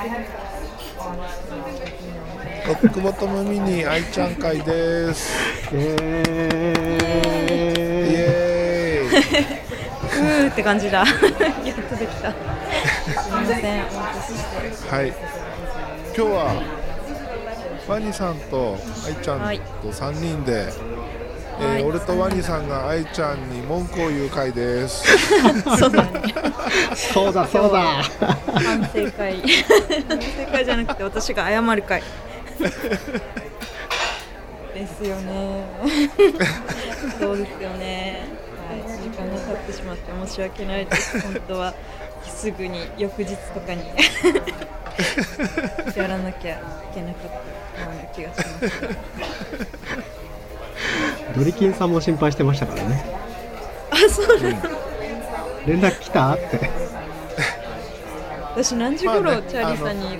ロックボトムミニ愛ちゃん会です。えイ。エーイ。うーって感じだ。やっとできた。すみませんお待たせして。はい。今日はワニさんと愛ちゃんはいと3人で、えーはい。俺とワニさんが愛ちゃんに文句を言う会です。そうだね。そうだそうだ。反省会。反省会じゃなくて私が謝る会。ですよね。そうですよね。はい。時間が経ってしまって申し訳ないです。本当は。すぐに翌日とかに。やらなきゃいけなかったような気がしますドリキンさんも心配してましたからね。あそうなん。だ連絡来た？って。私何時頃、まあねチャーリーさんに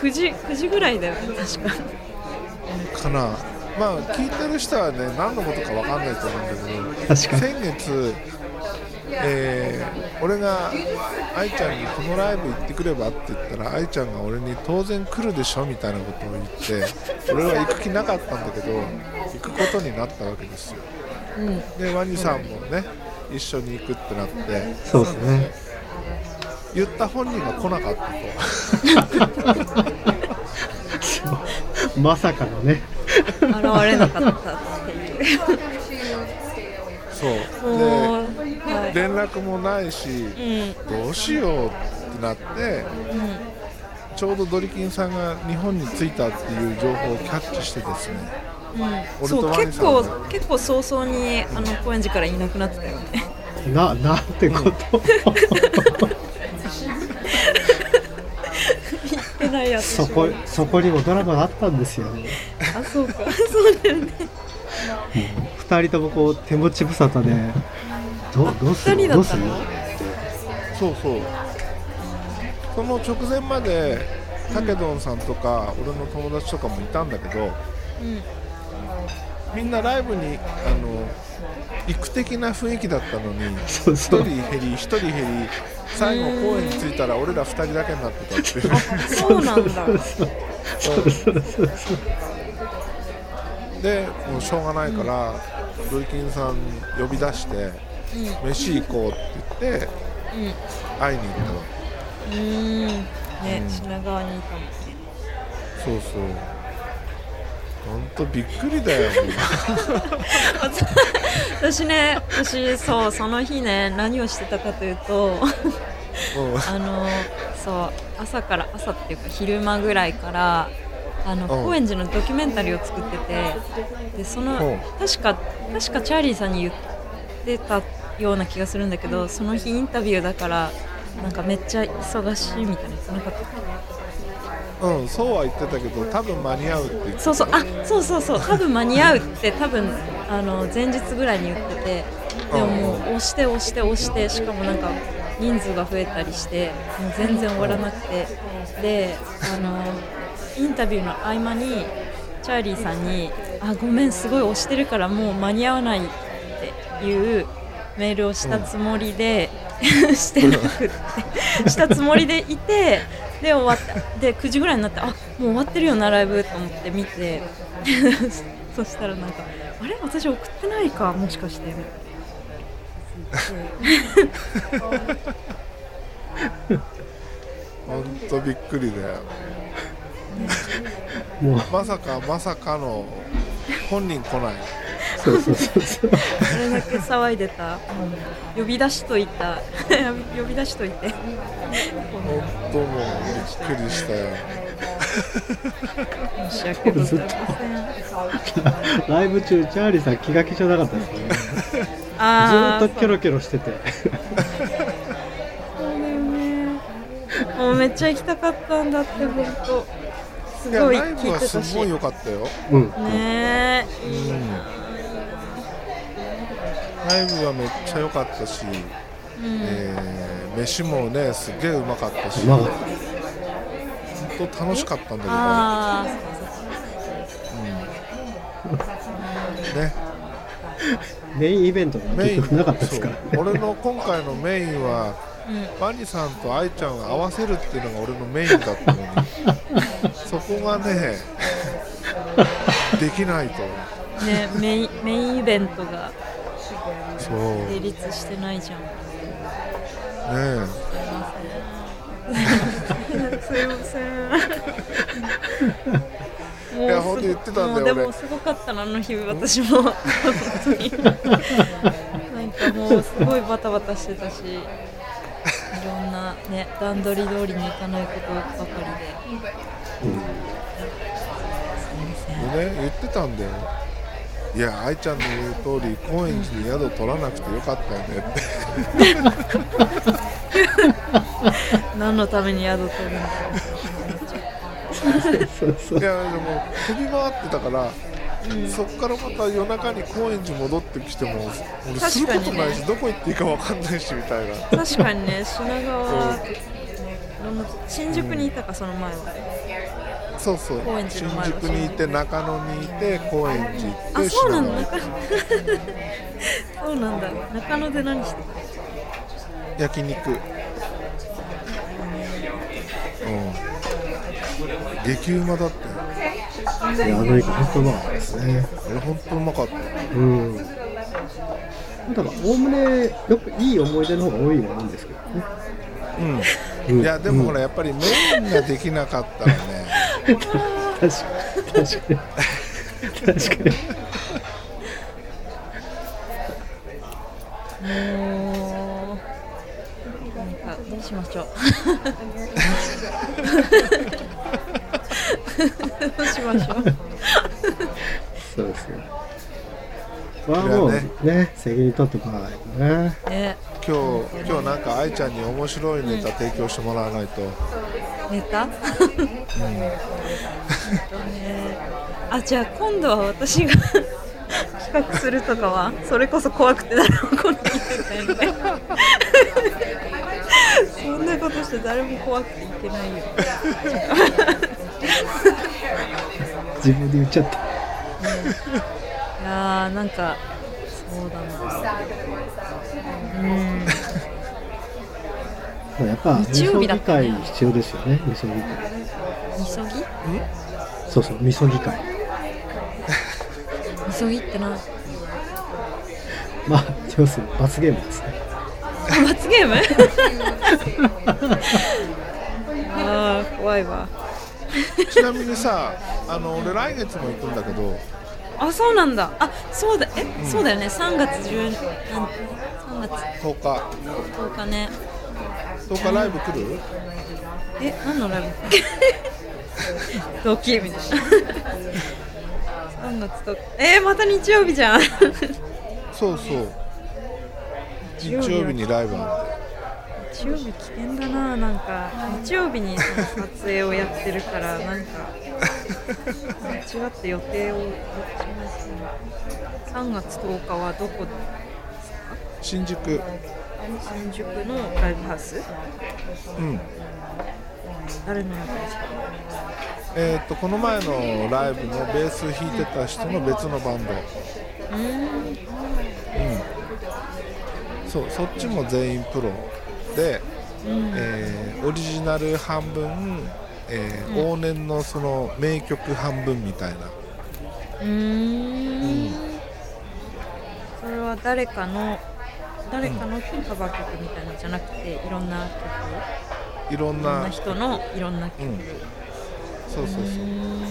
9時9時ぐらいだよね確か。かな。まあ聞いてる人はね何のことかわかんないと思うんだけど確かに。先月、えー俺が愛ちゃんにこのライブ行ってくればって言ったら愛ちゃんが俺に当然来るでしょみたいなことを言って 俺は行く気なかったんだけど行くことになったわけですよ。うんでワニさんもね一緒に行くってなってそうですね。言った本人が来なかったと。まさかのね。現れなかったっていう。そう。ではい連絡もないしうん。どうしようってなってちょうどドリキンさんが日本に着いたっていう情報をキャッチしてですねうん。そう結構も結構早々にあの高円寺からいなくなってたよね。ななんてこと？出ないやつそこそこにもドラマがあったんですよ。あそうか。そうだよね。二人ともこう手持ち無沙汰でどどうす二人だったの？るどうする？そうそう。その直前までタケドンさんとか俺の友達とかもいたんだけどうん。みんなライブにあの行く的な雰囲気だったのにそう1そう。人減り1人減り最後公園に着いたら俺ら2人だけになってたっていう。そうなんだ。そう。そうそうそうでもうしょうがないから、ドリキンさん呼び出してうん。飯行こうって言って会いに行ったのうん。うんね、うん。品川にいたもんね。そうそう。ほんとびっくりだよ。私ね私そうその日ね何をしてたかというともう あのそう朝から朝っていうか昼間ぐらいからあのうん。高円寺のドキュメンタリーを作っててでそのう。ん確か確かチャーリーさんに言ってたような気がするんだけどその日インタビューだからなんかめっちゃ忙しいみたいな。なかったっうんそうは言ってたけど多分間に合うって言ってけそうそう。あそうそうそう。多分間に合うって多分あの前日ぐらいに言っててでももう押して押して押してしかもなんか人数が増えたりしてもう全然終わらなくて。であのインタビューの合間にチャーリーさんに「あごめんすごい押してるからもう間に合わない」っていうメールをしたつもりで、してなくってしたつもりでいてで終わってで9時ぐらいになってあもう終わってるよなライブと思って見て そしたらなんかあれ？私送ってないかもしかして。みたいなほんとびっくりだよ。まさかまさかの本人来ないそうそうそうそう。あれだけ騒いでた、呼び出しといた。呼び出しといて。ほんともうびっくりしたよ。申し訳ございません。ライブ中チャーリーさん気が気じゃなかったですね。ずっとキョロキョロしてて。そうだよね。もうめっちゃ行きたかったんだって本当。すごいライブは聞いてたしすごい良かったよ。うん。ねえ。いいなライブはめっちゃ良かったし、うん。えー飯もねすげえうまかったしまあ本当楽しかったんだあけどね。メインイベントがメイン。結局なかったですか俺の今回のメインは、うん。バニさんと愛ちゃんを合わせるっていうのが俺のメインだったのに。そこがね できないと。ねメインメインイベントがそう。成立してないじゃん。ねすいません。もいやほんと言ってたんだよもうで俺もすごかったなあの日私も。本当になんかもうすごいバタバタしてたし。いろんなね段取り通りにいかないことばかりで。でね言ってたんだよいや愛ちゃんの言う通り高円寺に宿取らなくてよかったよねって。何のために宿取るんだそうそう。いやでも飛び回ってたから、そっからまた夜中に高円寺戻ってきても俺することないし、どこ行っていいか分かんないしみたいな。確かにね品川新宿にいたかその前はそうそう。高円寺新の前は宿にいて中野にいて高円寺行ってあそうなんだ。そうなんだ。中野で何してたて焼肉。うん。激うまだって。いやあのイカ本当うまかったですね。あれ本当うまかった。うん。だからおおむねよくいい思い出の方が多いもんですけどねうん。うんいやでもほらやっぱりメインができなかったらね。確かに。確かに。確かに。もうなんかどうしましょうどうしましょうそうですねこれはもうね責任取っておかないとねね今日今日なんか愛ちゃんに面白いネタ提供してもらわないと、ネタ、ね あじゃあ今度は私が 企画するとかは？それこそ怖くて誰も来ないみたいな。ね そんなことして誰も怖くていけないよ。自分で言っちゃった。いやーなんかそうだな。うん。まあやっぱ日曜日だ味ったね。噌議会必要ですよね味噌議会みそぎそうそう味噌議会みそぎってなまあ要するに罰ゲームですね。罰ゲーム？あー怖いわ。ちなみにさあの俺来月も行くんだけどあそうなんだ。あそうだ。え、そうだよね。3月10なん3月。10日。10日ね。10日ライブ来る？え何のライブ？ドッキリみたいな。3月と。えー、また日曜日じゃん。そうそう。日曜日にライブあ日曜日危険だな。なんか日曜日に撮影をやってるからなんか間違って予定をやっちゃいますね3月10日はどこる新宿。新宿のライブハウス。うん。誰のライブですかえーっとこの前のライブのベース弾いてた人の別のバンド。うーんうん。そうそっちも全員プロで、うん。えーオリジナル半分、えーうん往年のその名曲半分みたいな。うーん。それは誰かの誰かのカバー曲みたいなのじゃなくていろんな曲？いろんいろんなな人のいろんな曲、うん。そうそうそう。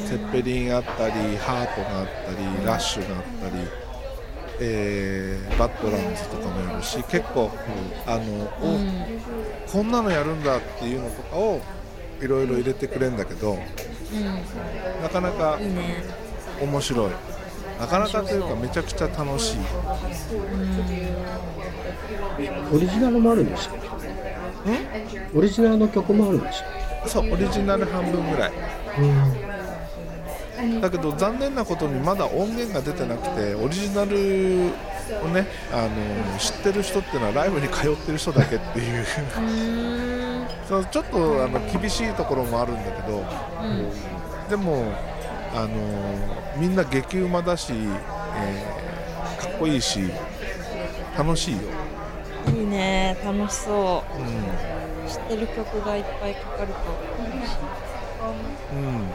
セッペリンあったりハートがあったりラッシュがあったり、えーバッドランズとかもやるし結構、あのおうん。こんなのやるんだっていうのとかをいろいろ入れてくれるんだけどなかなかうん、いいね。面白い。なかなかというかめちゃくちゃ楽しい。オリジナルもあるんでしたっけオリジナルの曲もあるんでしたっそうオリジナル半分ぐらい。けうん。だけど残念なことにまだ音源が出てなくてオリジナルをねあの知ってる人っていうのはライブに通ってる人だけっていう。うーんそうちょっとあの厳しいところもあるんだけどでもあのみんな激うまだし、えーかっこいいし楽しいよ。いいね。楽しそう。ん。う知ってる曲がいっぱいかかると。うん。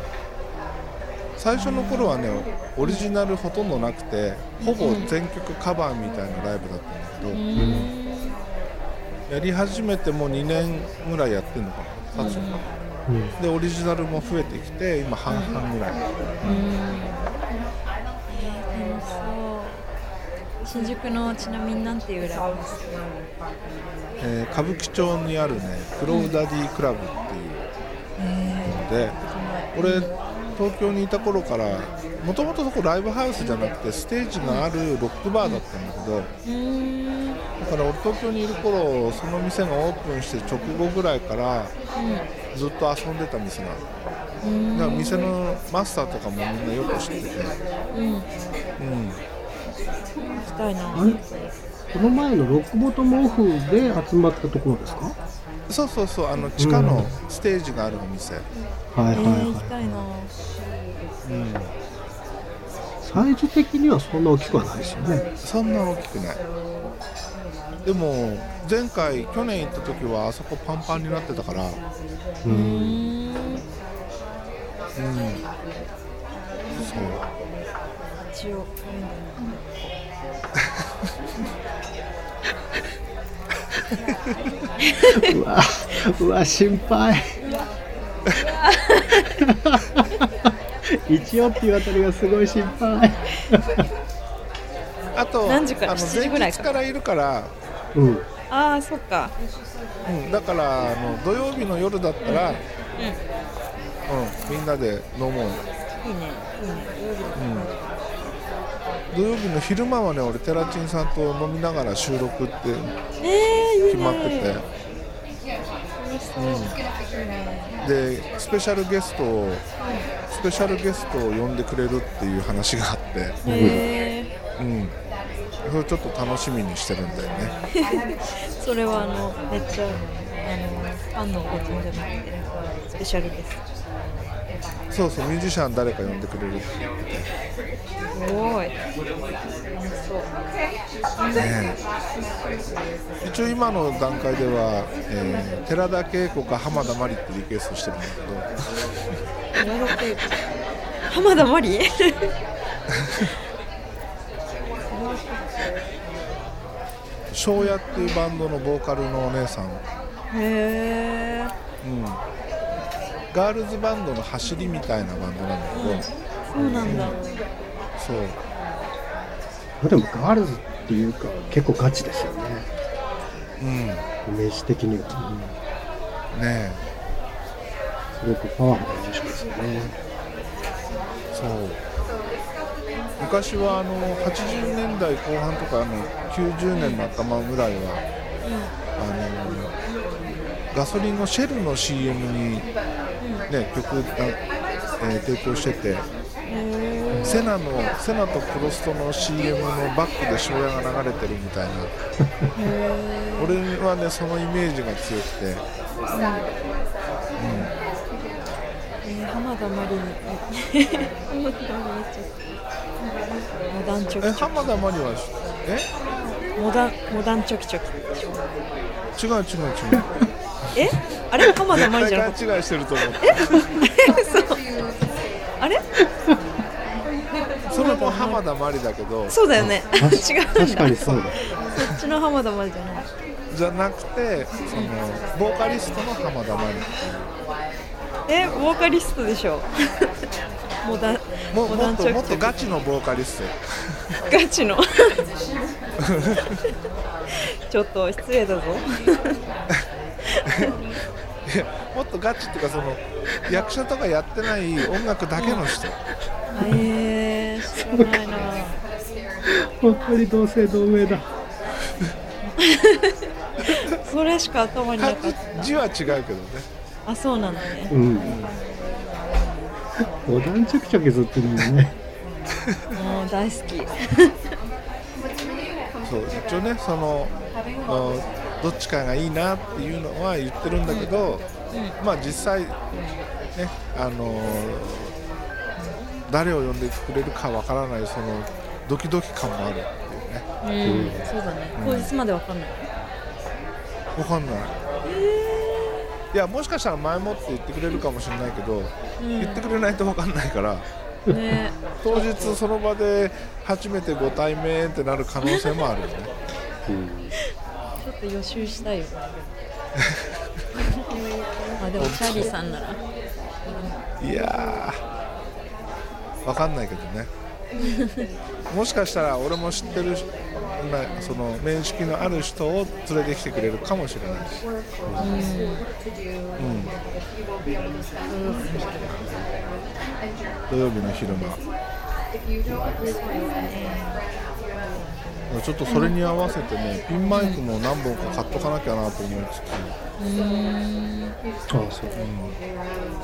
最初の頃はねオリジナルほとんどなくてほぼ全曲カバーみたいなライブだったんだけど、うーんやり始めてもう2年ぐらいやってんのかな経つのかな、うん。でオリジナルも増えてきて今半々ぐらい、うん。えー楽しそう。新宿のちなみになんていうライブですかえー歌舞伎町にあるねクロウダディクラブっていうえので俺東京にいた頃からもともとそこライブハウスじゃなくてステージがあるロックバーだったんだけどから俺東京にいる頃その店がオープンして直後ぐらいからずっと遊んでた店があるうん。だから店のマスターとかもみんなよく知ってて。うん。行うん。きたいな。この前のロックボトムオフで集まったところですか？そうそうそうあの地下のステージがあるお店、はいはいえー、行きはたいな。うん、いサイズ的にはそんな大きくはないですよね。そんな大きくないでも前回去年行った時はあそこパンパンになってたから。うん。ううん。そう。一応うわうわ心配。一応っていうあたりがすごい心配。あと何時から？あの7時ぐらいか前日からいるから、うん。ああそっか。うん、だからあの土曜日の夜だったら、うん。うん。みんなで飲もう、うん、いいね。いいね土曜日の昼間はね俺テラチンさんと飲みながら収録って決まってて、楽しそう、いいねでスペシャルゲストをスペシャルゲストを呼んでくれるっていう話があって、へえうん、それちょっと楽しみにしてるんだよね。それはあのめっちゃあのファンのことじゃなくてスペシャルです。そうそうミュージシャン誰か呼んでくれるって。言っててすごい。そうね一応今の段階では、えー寺田恵子か浜田真理ってリクエストしてるんだけど。浜田真理 庄屋っていうバンドのボーカルのお姉さん、うん、へえガールズバンドの走りみたいなバンドなんだけど、そうなんだ。そう。まあでもガールズっていうか結構ガチですよね。うん。ねイメージ的には、え。うん、すごくパワフルな印象ですよね。そう昔はあの80年代後半とかあの90年の頭ぐらいはあのガソリンのシェルの CM に、ね、曲が、えー提供しててセナのセナとプロストの CM のバックで庄屋が流れてるみたいな。俺はねそのイメージが強くて、えー、浜田真理に浜田真理めっちゃモダンチョえキチョ浜田真理はえ？キモダンモダンチョキチョキ。違う違う違う。え？あれ？浜田真理じゃなかっ勘違いしてると思う。た嘘 あれ？それも浜田真理だけど。そうだよね。違うんだ。確かにそうだ。そっちの浜田真理じゃない。じゃなくてそのボーカリストの浜田真理えボーカリストでしょモダンももっともっとガチのボーカリスト。ガチの。ちょっと失礼だぞ。もっとガチっていうかその役者とかやってない音楽だけの人、えー、知らないな。本当に同姓同名だ。それしか頭になか漢った。字字は違うけどね。嗯あそうなんだね。うんモダンチョキチョキずってるもんね。もう大好き。そう一応ねそのあどっちかがいいなっていうのは言ってるんだけど、まあ実際ねあのー誰を呼んでくれるかわからないそのドキドキ感もあるっていうね。うん、そうだね。当日までわかんない。わかんない。いやもしかしたら前もって言ってくれるかもしれないけど、うん言ってくれないとわかんないから。ね。当日その場で初めてご対面ってなる可能性もあるよね。うん。ちょっと予習したいよ。あでもチャーリーさんなら。いやー。わかんないけどねもしかしたら俺も知ってるなその面識のある人を連れてきてくれるかもしれないし、う。ん。土曜日の昼間ちょっとそれに合わせてねピンマイクも何本か買っとかなきゃなと思いつつ、ああそう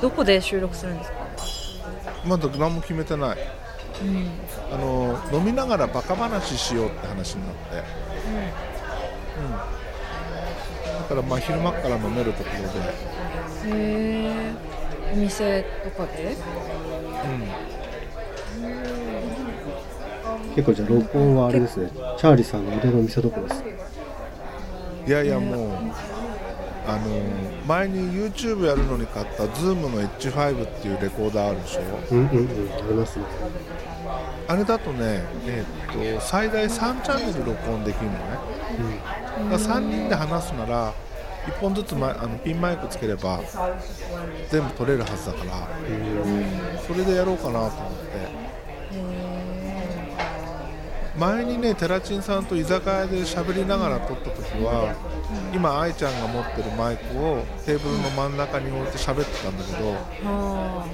どこで収録するん。ですかまだ何も決めてないあの飲みながらバカ話しようって話になって、うん。だからまあ昼間から飲めるところで、へえお店とかで？結構じゃあ録音はあれですね。チャーリーさんの腕の見せ所です。いやいやもうあの前に YouTube やるのに買った Zoom の H5 っていうレコーダーあるでしょ？うんうんうんありますね。あれだとね、えーっと最大3チャンネル録音できるのね。だから3人で話すなら1本ずつマイあのピンマイクつければ全部取れるはずだからそれでやろうかなと思って前にねテラチンさんと居酒屋で喋りながら撮った時は今愛ちゃんが持ってるマイクをテーブルの真ん中に置いて喋ってたんだけどは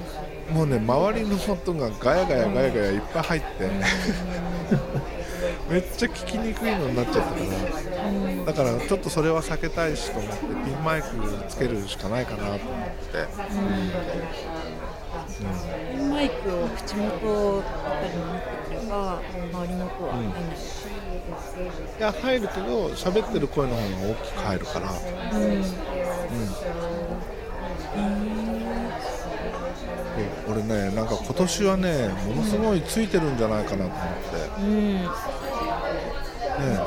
もうね周りの音がガヤガヤガヤガヤいっぱい入って めっちゃ聞きにくいのになっちゃったからだからちょっとそれは避けたいしと思ってピンマイクつけるしかないかなと思って。あマイクを口元あたりに持ってくれば周りの音は入ん。ない、いや入るけど喋ってる声の方が大きく入るから。うん。そう俺ねなんか今年はねものすごいついてるんじゃないかなと思って。うん。ね。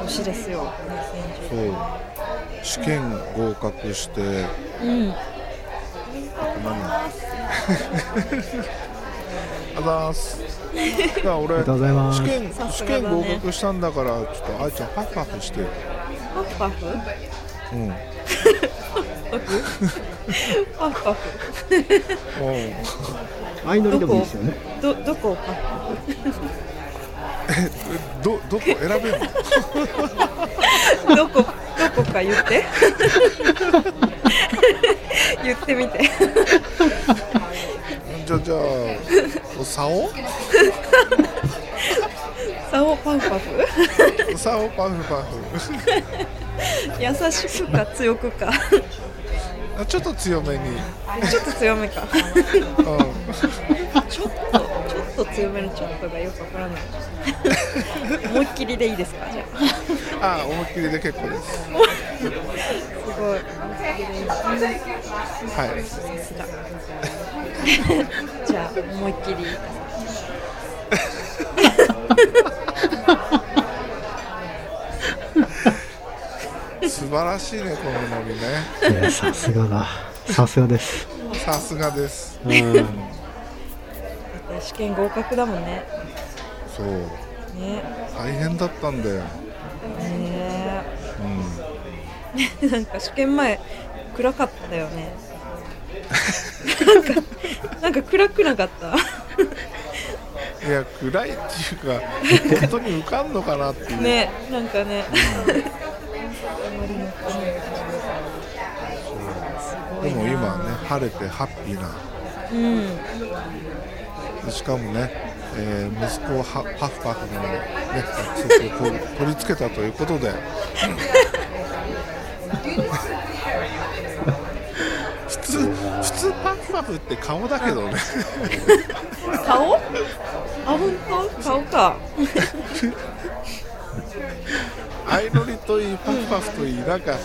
年ですよ。そう。試験合格して。うん。あと何？あざーすだから俺試験試験合格したんだからちょっとあいちゃんパフパフして。パフパフうん。パフパフ相乗りでもいいですよね。どどこ？をパフパど どこ選べるの？フどこ？どこか言って。言ってみてじゃあじゃあ竿竿パフパフ？竿パフパフ。優しくか強くか。あちょっと強めに、ちょっと強めか。うちょっとちょっと強めのちょっとがよくわからない。思いっきりでいいですか？じゃあ。ん、あ思いっきりで結構です。すごい。はい。さすがじゃあ思いっきり素晴らしいねこのノリね。いやさすがだ。さすがです。さすがです。うん。試験合格だもんね。そう。ね。大変だったんだよ、ねう なんか試験前暗かったよね。なんかなんか暗くなかった？ん、いや暗いっていうか本当に浮かんのかなっていう、ねなんかねでも今はね晴れてハッピーな。うん。でしかもね、えー息子をハハフパフの、ね、約束を取り付けたということで。普通普通パフパフって顔だけどね。顔？あ本当？顔か 相乗りといいパフパフといいなんか違う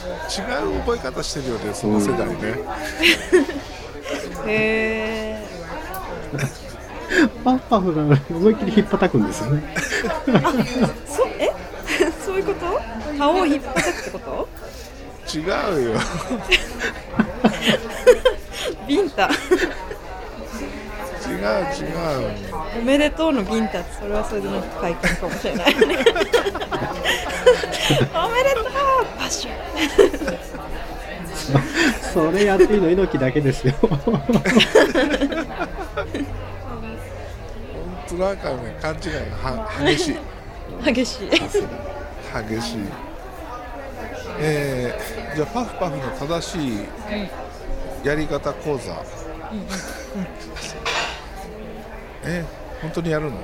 覚え方してるよねその世代ね。へえパフパフが思いっきり引っ叩くんですよね。そえ？そういうこと？顔を引っ張くってこと？違うよ。ビンタ違う。違うおめでとうのビンタってそれはそれでなんか快感かもしれないおめでとう。パッションそれやっていいの猪木だけですよ。本当なんかね勘違いがは激しい。激しい。激しい。えー、じゃあパフパフの正しいやり方講座、え本当にやるの？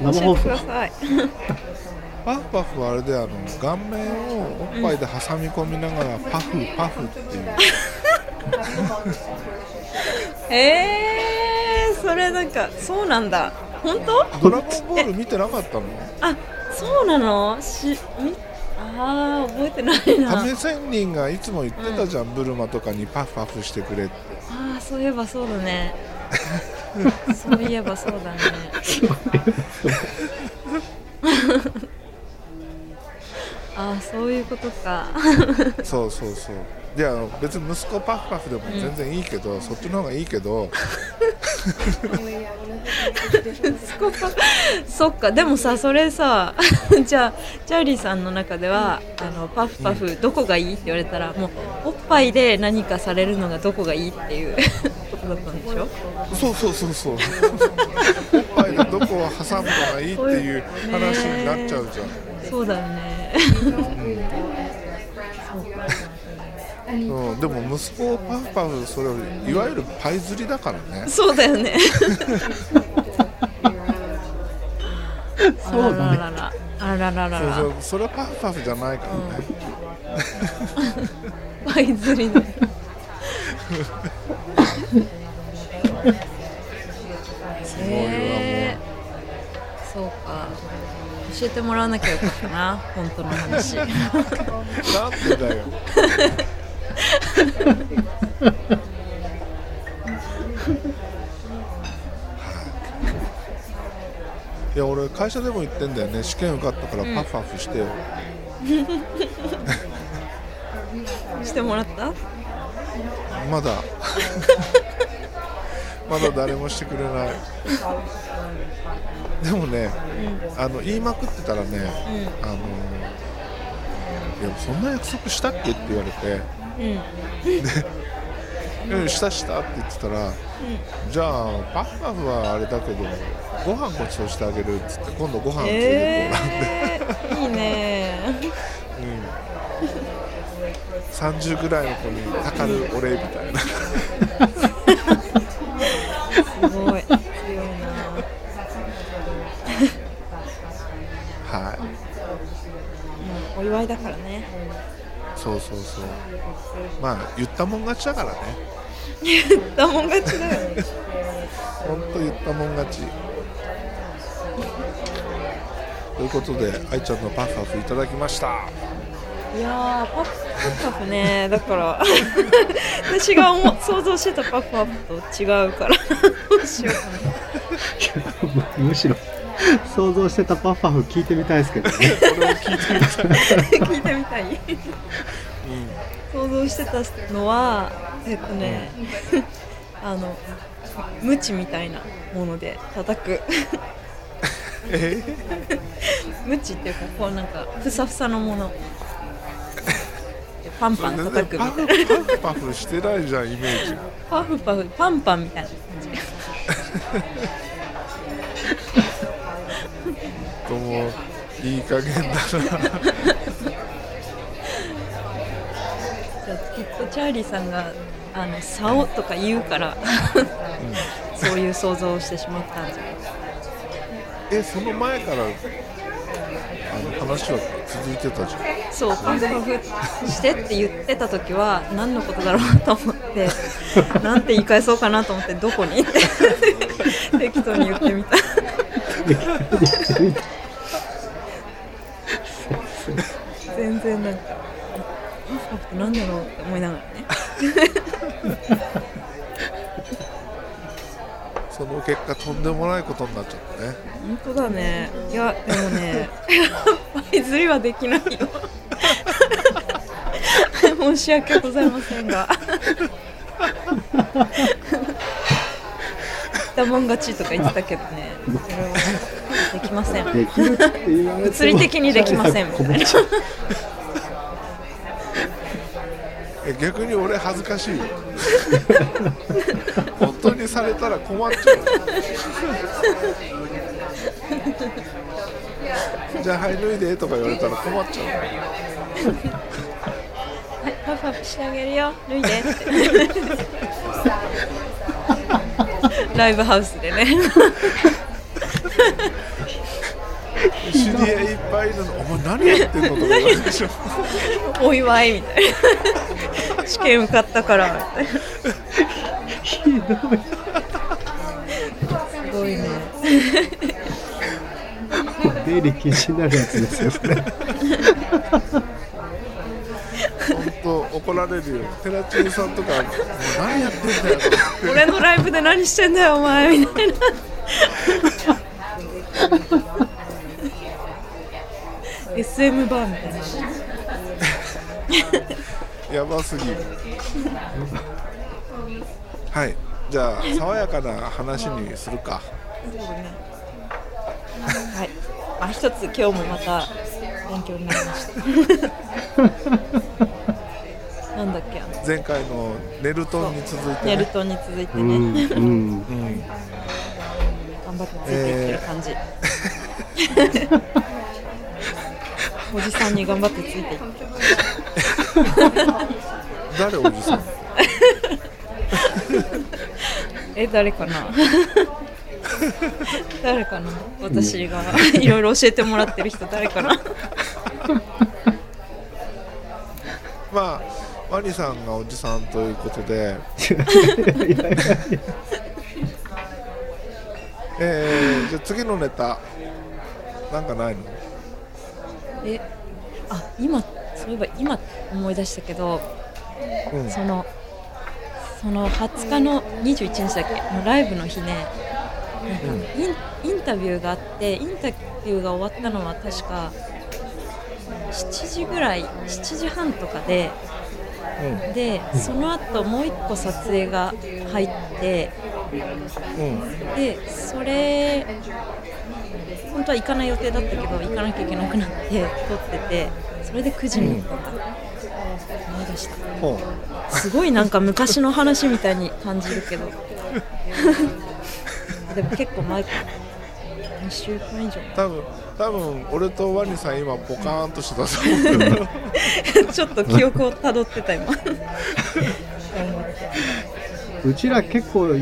生放送。教えてください。パフパフはあれであの顔面をおっぱいで挟み込みながらパフパフっていう。えー、それなんかそうなんだ。本当？ドラゴンボール見てなかったの？あそうなの？しみあー覚えてないな。亀仙人がいつも言ってたじゃん、ブルマとかにパフパフしてくれって。ああそういえばそうだね そういえばそうだね。ああそういうことか。そうそうそういや別に息子パフパフでも全然いいけど、そっちの方がいいけど。そっか。でもさそれさ じゃあチャーリーさんの中ではあのパフパフどこがいいって言われたらもうおっぱいで何かされるのがどこがいいっていう ことだったんでしょ？そうそうそうそう。おっぱいでどこを挟むのがいいっていう話になっちゃうじゃん、そうだよね。うん、でも息子パフパフそれいわゆるパイ釣りだからね。そうだよね。そうだね。あららら。あらららら。そうそう。それはパフパフじゃないからね、パイ釣りね。すごいわもう。えー。そうか。教えてもらわなきゃよかったな本当の話。なんでだよいや俺会社でも言ってんだよね。試験受かったからパフパフしてよ、してもらった？まだ。まだ誰もしてくれない。でもね、あの言いまくってたらね、あのいやそんな約束したっけ？って言われてうん。うん、したしたって言ってたら、じゃあパフパフはあれだけどご飯ごちそうしてあげるっつって今度ご飯連れてえってもらって、ー、いいねうん、30ぐらいの子にたかるお礼みたいな。すごい。強いな。はい。お祝いだからねそうそうそう。まあ言ったもん勝ちだからね。だもん勝ちだよね。ほんと言ったもん勝ち。ということで愛ちゃんのパフパフいただきました。いやーパフパフね。だから 私が思う想像してたパフパフと違うから。どうしようかな。むしろ想像してたパフパフ聞いてみたいですけどね。俺も聞いてみたい、聞いてみたい。想像してたのはえっとね あのムチみたいなもので叩く。え？ムチっていうかこうなんかふさふさのもの。でパンパン全叩く然みたいな。パフパフパフしてないじゃんイメージパフパフパンパンみたいな感じともいい加減だな。きっとチャーリーさんがあの竿とか言うから、そういう想像をしてしまったんじゃない？えその前からあの話は続いてたじゃん。そうパフパフしてって言ってた時は何のことだろうと思って なんて言い返そうかなと思ってどこに？って適当に言ってみた全然なんかパフパフって何だろうって思いながらねその結果とんでもないことになっちゃったね本当だねいやでもねパイ釣りはできないよ申し訳ございませんがだもん勝ちとか言ってたけどねそれはできませんできるって物理的にできませんみたいなえ逆に俺恥ずかしいよ本当にされたら困っちゃうじゃあはい脱いでとか言われたら困っちゃうはいパフパフしてあげるよ脱いでってライブハウスでね。知り合いいっぱいいるのお前何やってんのとか言わでしょお祝いみたいな。試験受かったからみたいなひどいすごいね。出入り禁止になるやつですよそれ怒られるよ。寺中さんとかもう何やってんだよ俺のライブで何してんだよお前みたいな。SM バーみたいな。やばすぎる。はい。じゃあ爽やかな話にするか。はい。あ一つ今日もまた勉強になりました け前回のネルトンに続いて、ね。ネルトンに続いてね、うんうんうん、頑張ってついていってる感じ、おじさんに頑張ってついていって。誰おじさん？え誰かな？誰かな？私がいろいろ教えてもらってる人誰かな？まあワニさんがおじさんということで。えー、じゃあ次のネタなんかないの？えあ今そういえば今思い出したけどうん。そのその20日の21日だっけ？のライブの日ね。なんかインインタビューがあってインタビューが終わったのは確か7時ぐらい7時半とかででその後もう1個撮影が入ってうん。うんでそれ本当は行かない予定だったけど行かなきゃいけなくなって撮っててそれで9時に思い出した。すごいなんか昔の話みたいに感じるけど。でも結構前か2週間以上。多分多分俺とワニさん今ポカーンとしてたと思うけど。前ちょっと記憶をたどってた今。うちら結構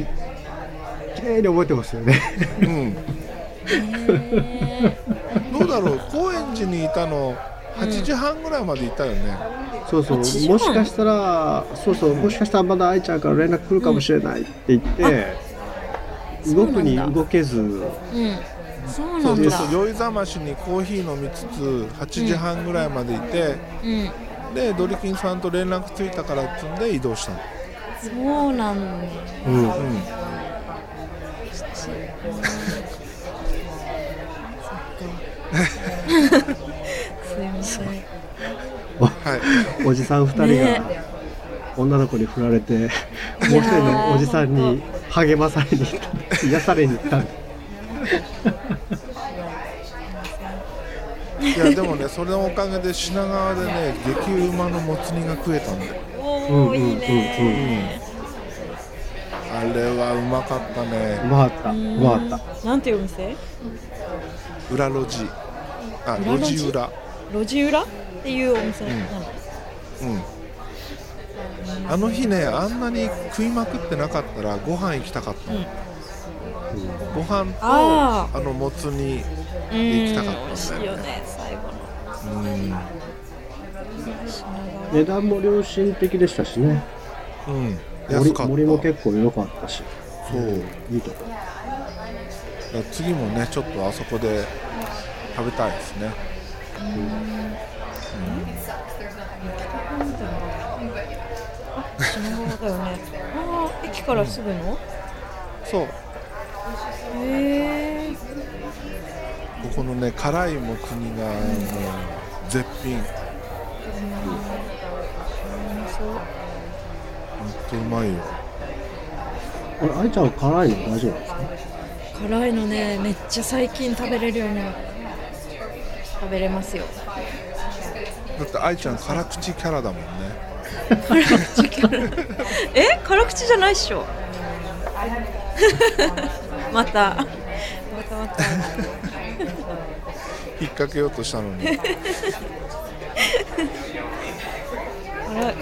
綺麗に覚えてますよね。うん。へどうだろう高円寺にいたの8時半ぐらいまでいたよね、そうそう。も8時半。しかしたらそうそうもしかしたらまだ愛ちゃんから連絡来るかもしれないって言って、動くに動けず。うんそうそうんでなだ酔いざましにコーヒー飲みつつ8時半ぐらいまでいて、うん。でドリキンさんと連絡ついたからっつんで移動したの。そうなんだ。うんうん。すいません。は いおじさん2人ね。が女の子に振られて、もう一人のおじさんに励まされに行った 癒されに行ったいやでもねそれのおかげで品川でね激うまのもつ煮が食えたんだよおおいいねあれはうまかったうねまかった。うまかった。なんていうお店？裏路地。あ裏路地？裏。路地裏っていうお店なん。だうん。あの日ねあんなに食いまくってなかったらご飯行きたかったの、うん。ご飯とああのもつ煮うん行きたかったんだよね値段も良心的でしたしね。うん。安かった。森森も結構良かったし。そう。いいとこ。次もねちょっとあそこで食べたいですね。あ品川だよね。ああ駅からすぐの？そう。へえここのね辛いもつ煮がもう絶品。そうほんとうまいよ。これ愛ちゃんは辛いの大丈夫ですか？辛いのねめっちゃ最近食べれるようになった食べれますよ。だって愛ちゃん辛口キャラだもんね。辛口キャラ？え？辛口じゃないっしょ。また。またまた引っ掛けようとしたのに。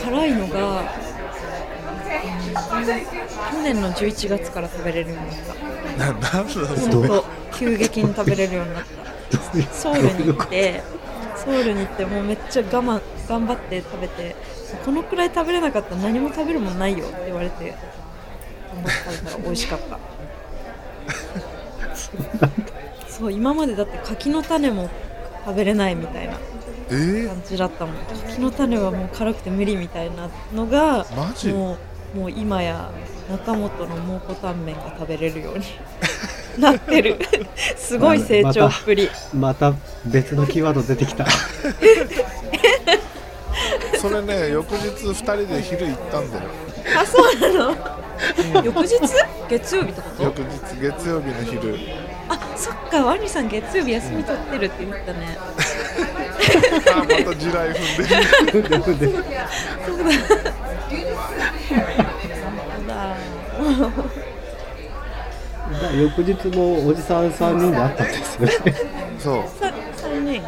辛いのが、うん去年の11月から食べれるようになった。ななんだ急激に食べれるようになった。ソウルに行ってソウルに行ってもうめっちゃ我慢頑張って食べてこのくらい食べれなかったら何も食べるもんないよって言われて頑張って食べたら美味しかったそう今までだって柿の種も食べれないみたいなえー、感じだったもん。柿の種はもう辛くて無理みたいなのがマジ？もうもう今や中本の蒙古タンメンが食べれるように なってる。すごい成長っぷり、また別のキーワード出てきた。それね翌日2人で昼行ったんだよ。あそうなの？翌日？月曜日ってこと？翌日月曜日の昼あそっかワニさん月曜日休み取ってるって言ったね。あまた地雷踏んでる。でそうだ。翌日もおじさん3人で会ったんですよねそう。さ三人。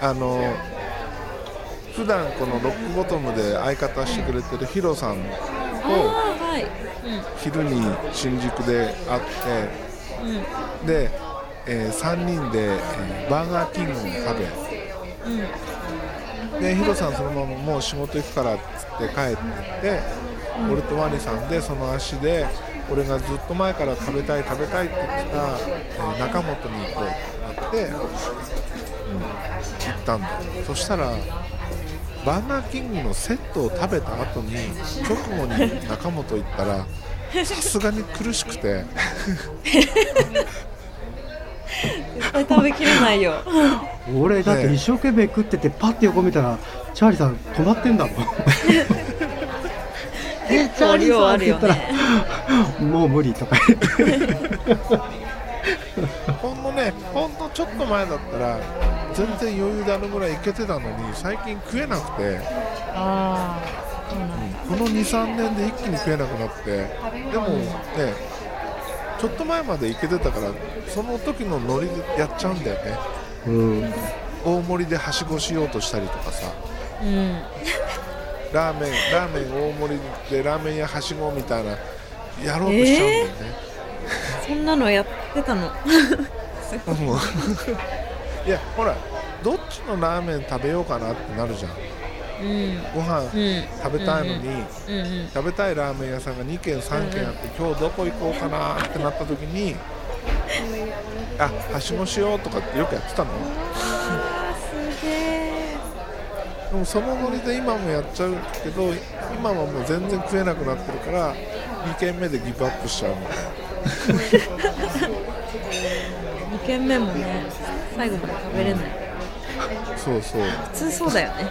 あの普段このロックボトムで相方してくれてるヒロさんあと昼に新宿で会っうんで、え3人で、えーバーガーキングを食うんでヒロさんそのままもう仕事行くからっつって帰ってって、俺とワニさんでその足で俺がずっと前から食べたい食べたいって言ってた、えー中本に行こうってなって、うん、行ったんだ。そしたらバーガーキングのセットを食べた後に直後に中本行ったらさすがに苦しくて。絶対食べきれないよ。俺だってね。一生懸命食っててパッて横見たらチャーリーさん止まってんだもん。えチャーリーさんって言ったら、ねもう無理とか。言ってほんのねほんのちょっと前だったら全然余裕であるぐらいいけてたのに最近食えなくて。ああこの23年で一気に食えなくなってでもねちょっと前までいけてたからその時のノリでやっちゃうんだよね。うん。大盛りではしごしようとしたりとかさ。うん。ラーメンラーメン大盛りでラーメン屋はしごみたいなやろうとしちゃうんだよね、そんなのやってたの？うん。いやほらどっちのラーメン食べようかなってなるじゃんご飯うん。食べたいのに、食べたいラーメン屋さんが2軒3軒あって、今日どこ行こうかなってなった時に あはしごしようとかってよくやってたの。すげえでもそのノリで今もやっちゃうけど今はもう全然食えなくなってるから2軒目でギブアップしちゃうみたいな2軒目もね最後まで食べれないそうそう。普通そうだよね。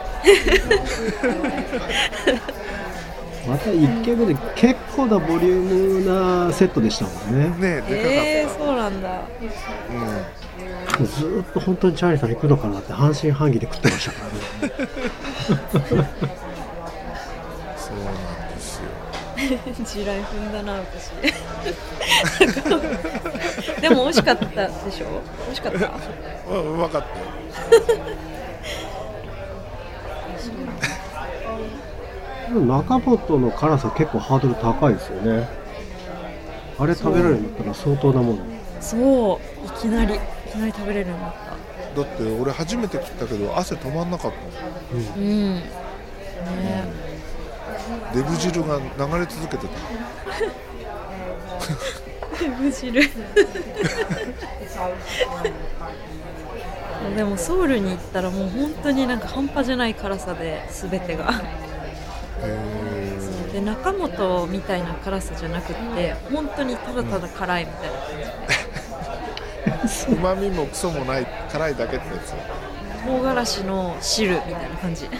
また1軒目で結構なボリュームなセットでしたもんね。ねえでえー、かかっそうなんだ。た、ずーっと本当にチャーリーさん行くのかなって半信半疑で食ってましたからね。うん、そうなんですよ。地雷踏んだな私。でも美味しかったでしょ？美味しかった？うんうまかったよでも中本の辛さ結構ハードル高いですよね。あれ食べられるんだったら相当なもんそういきなりいきなり食べれるようになった。だって俺初めて食ったけど汗止まんなかったもん。うん。ねデブ汁が流れ続けてた。えむ汁。でもソウルに行ったらもう本当になんか半端じゃない辛さで全てが。へで中本みたいな辛さじゃなくって本当にただただ辛いみたいな感じで。うまみもクソもない辛いだけってやつ。唐辛子の汁みたいな感じ。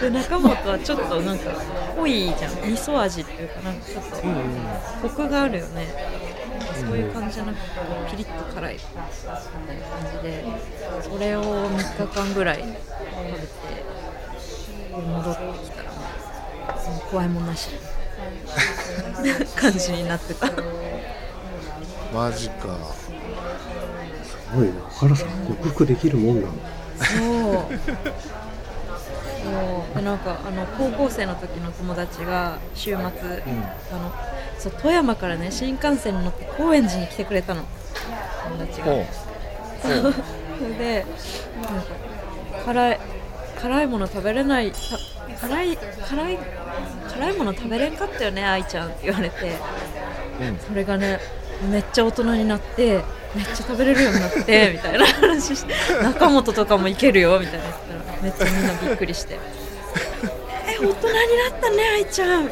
で中本はちょっとなんか濃いじゃん。味噌味っていうかなんかちょっとコクがあるよね。そういう感じじゃなくてピリッと辛いみたいな感じでそれを3日間ぐらい食べて戻ってきたら怖いもんなし。感じになってたマジか。すごいな原さん克服できるもんなの。そう。そう。でなんかあの高校生の時の友達が週末、あのそう富山からね新幹線に乗って高円寺に来てくれたの。友達が。それ でなんか辛い辛いもの食べれないた辛い辛い辛いもの食べれんかったよね愛ちゃんって言われて。うん。それがねめっちゃ大人になってめっちゃ食べれるようになって みたいな話して中本とかもいけるよみたいな。言ったらめっちゃみんなびっくりして。え大人になったね愛ちゃん。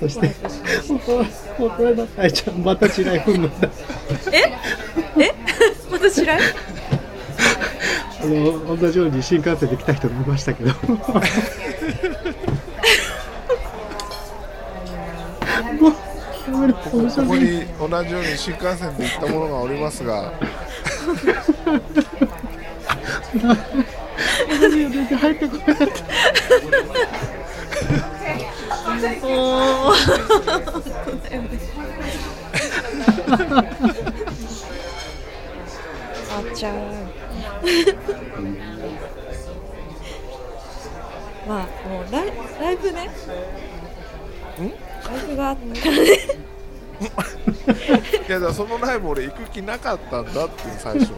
そして大人愛ちゃんまた地雷踏むんだええまたあの同じように新幹線で来た人がいましたけど。ここに同じように新幹線で行った者がおりますが。入ってこなかったおー。あっちゃんまあもうライライブね。ライブがあったからね。いやだそのライブ俺行く気なかったんだって最初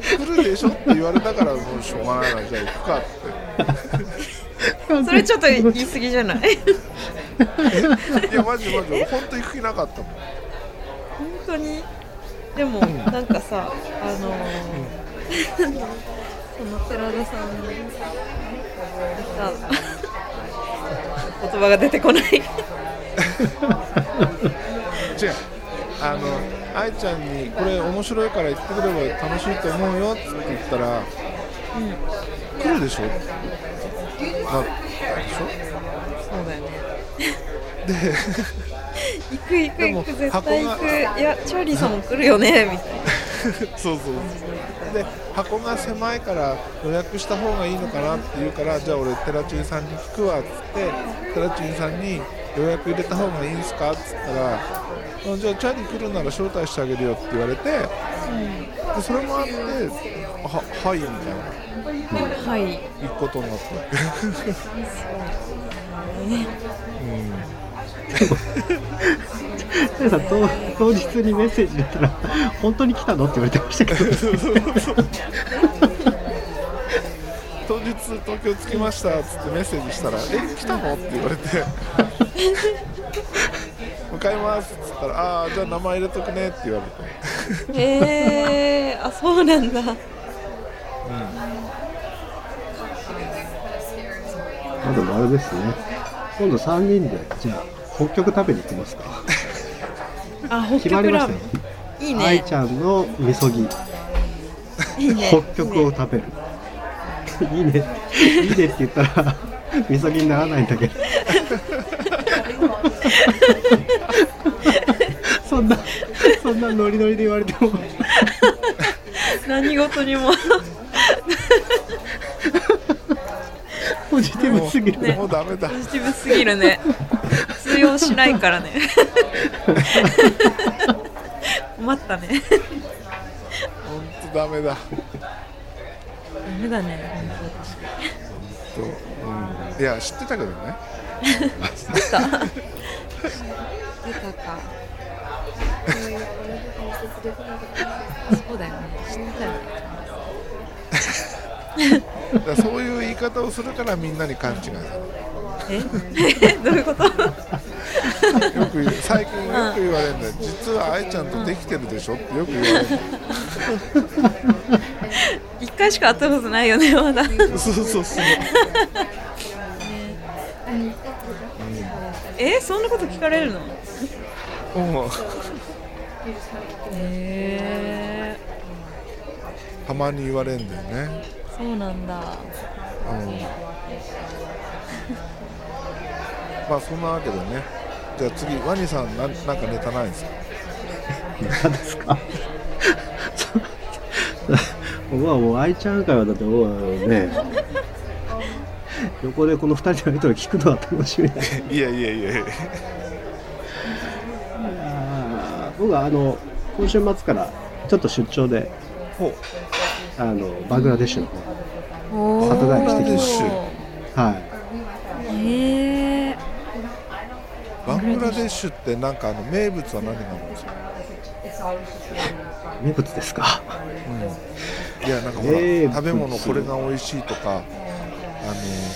来るでしょって言われたからもうしょうがないな。じゃあ行くかって。それちょっと言い過ぎじゃない？いやマジマジ。俺本当行く気なかったもん。本当に？でもなんかさあのーその寺田さんにさ言葉が出てこない。違う。あの愛ちゃんにこれ面白いから行ってくれば楽しいと思うよって言ったら、来るでしょ？なったでしそうだよね。で行く行く行く絶対行箱くいやチャーリーさんも来るよねみたいな。ょそうそう。で箱が狭いから予約した方がいいのかなって言うからじゃあ俺テラチンさんに聞くわっつってテラチンさんに予約入れた方がいいんすかっつったらあじゃあチャーリー来るなら招待してあげるよって言われて、でそれもあってははいみたいな。はい。行くことになった。わけ皆さん当当日にメッセージ入れたら本当に来たの？って言われてましたけど。当日東京着きましたっつってメッセージしたら「え来たの?」って言われて「向かいます」っつったら「ああじゃあ名前入れとくね」って言われて。へえー、あそうなんだ。あでもあれですね。今度3人でじゃあ北極食べに行きますか？あ北極ラーメン。いい愛ねちゃんの味噌ぎ。北極を食べる。いいね。いいねって言ったら味噌ぎにならないんだけど。そんなそんなノリノリで言われても。何事にも。ポジティブすぎるな、もうダメだポジティブすぎるね通用しないからね。困ったね。本当ダメだ。ダメだね。と、うん、いや知ってたけどね。出た。出たか。そうだよね。知ってたよね。だそういう言い方をするからみんなに勘違いされるえ？どういうこと？よく最近よく言われるんだよ。実は愛ちゃんとできてるでしょってよく言われる。一回しか会ったことないよねまだ。そうそうそうえそんなこと聞かれるの？うん。へえたまに言われんだよね。そうなんだ。うんまあそんなわけでね。じゃあ次ワニさんなんなんかネタないんですか？何ですか？僕はもう愛ちゃん会はだって僕はね。横でこの2人のやりとり聞くのは楽しみだ。いやいやいやいや。僕はあの今週末からちょっと出張でほう。あのバングラデシュの方お里帰りしてきましはい。へえバングラデシュってなんかあの名物は何があるんですか、名物ですか。いやなんかほら、食べ物これが美味しいとかあの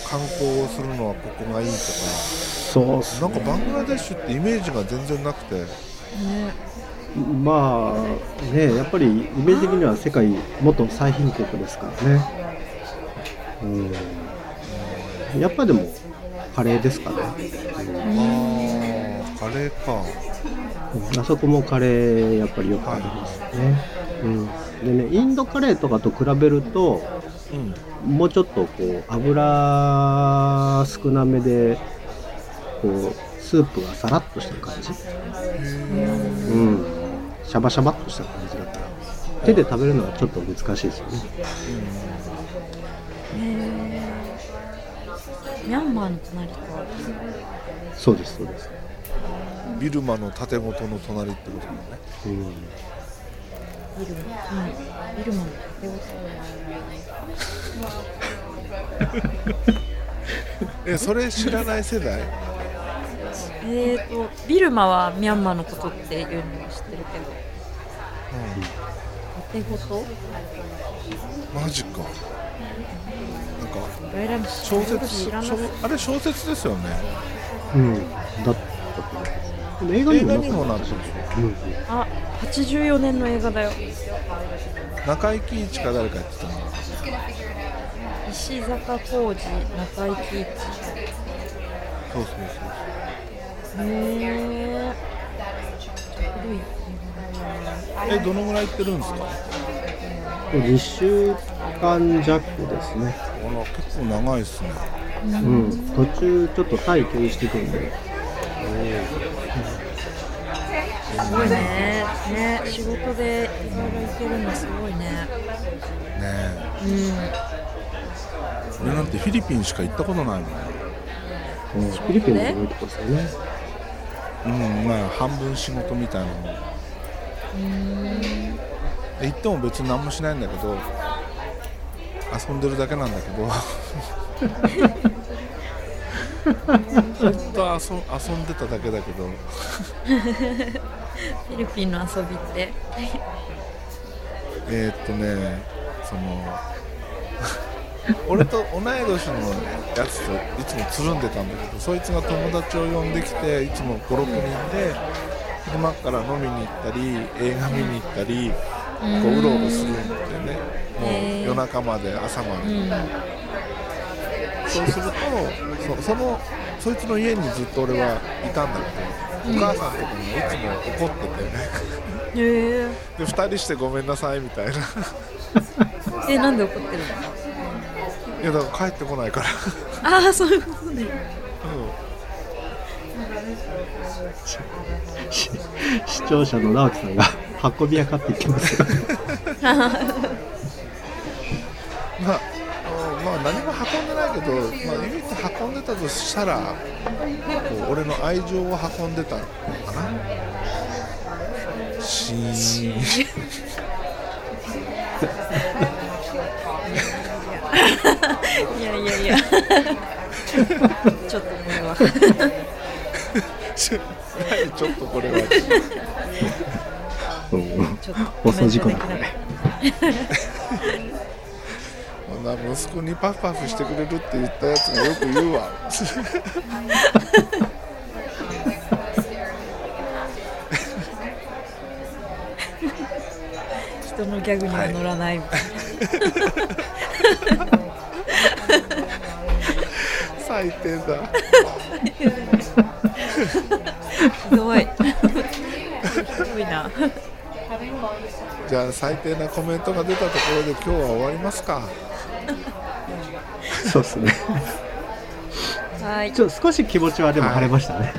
観光をするのはここがいいとか。そうっすなんかバングラデシュってイメージが全然なくて。ねまあねやっぱりイメージ的には世界元最貧国ですからね。うん。やっぱでもカレーですかね、ああカレーか。うんあそこもカレーやっぱりよくありますよね、うん、でねインドカレーとかと比べるとうん。もうちょっとこう油少なめでこうスープがさらっとした感じ。うん。シャバシャバっとした感じだから。手で食べるのはちょっと難しいですよね。ミャンマーの隣か。そうですそうです、ビルマの縦ごとの隣ってことだね。うん、ビルマうんビルマの縦ごえそれ知らない世代？えーとビルマはミャンマーのことっていうのを知ってるけど。縦ごとマジか。なんか小説あれ小説ですよね。うん、だったと思う。でも映映画にもなっててるるうんあ84年の映画だよ。中井貴一か誰かやってたの？石坂浩二中井貴一。そうそうそうへえ古いえどのぐらい行ってるんですか？2週間弱ですね、あら結構長いっすね。うん、途中ちょっとタイ経由してくるんで、すごいね。ね仕事でいろいろ行けるのすごいね。ねえ。うん。俺なんてフィリピンしか行ったことないもん。うん、フィリピンの多いとこですよね。うんまあ半分仕事みたいなので行っても別に何もしないんだけど遊んでるだけなんだけど ずっと遊遊んでただけだけど。フィリピンの遊びって。えーっとねその 俺と同い年のやつといつもつるんでたんだけどそいつが友達を呼んできていつも56人で昼間から飲みに行ったり映画見に行ったりこううろうろするんだよね。もう夜中まで朝まで、うんそうするとそそのそいつの家にずっと俺はいたんだけど、お母さんとかにいつも怒ってて。へえ。で2人してごめんなさいみたいな。いえなんで怒ってるの？やだから帰ってこないから。ああそういうことね。し視聴者の直樹さんが 運び屋かって言ってますよ。ま あ何も運んでないけど、まあ、唯一運んでたとしたらこう俺の愛情を運んでたのかな。シーン。いやいやいや。ちょっとこれは。何ちょっとこれは。うんちょっと放送事故だこんな息子にパフパフしてくれるって言ったやつがよく言うわ。た人のギャグには乗らない。みたい最低だ。な、ひどい。ひどいな。じゃああ最低なコメントが出たところで今日は終わりますかそうですね。はい。ちょっと少し気持ちはでも晴れましたね、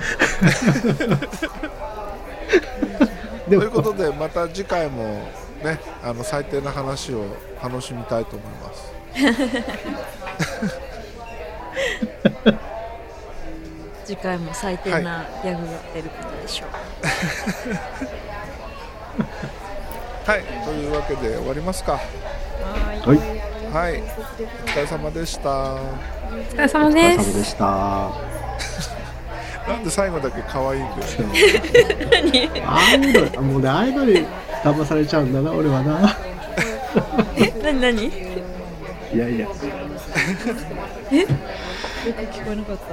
でもということでまた次回もねあの最低な話を楽しみたいと思います。次回も最低なギャグが出ることでしょう、はい。というわけで終わりますか。はいはい。はいお疲れ様でした。お疲れ様お疲でれ様でした。なんで最後だけ可愛いんだよアイドルもうねアイドルに騙されちゃうんだな俺はな。何何？いやいや。よく聞こえなかった。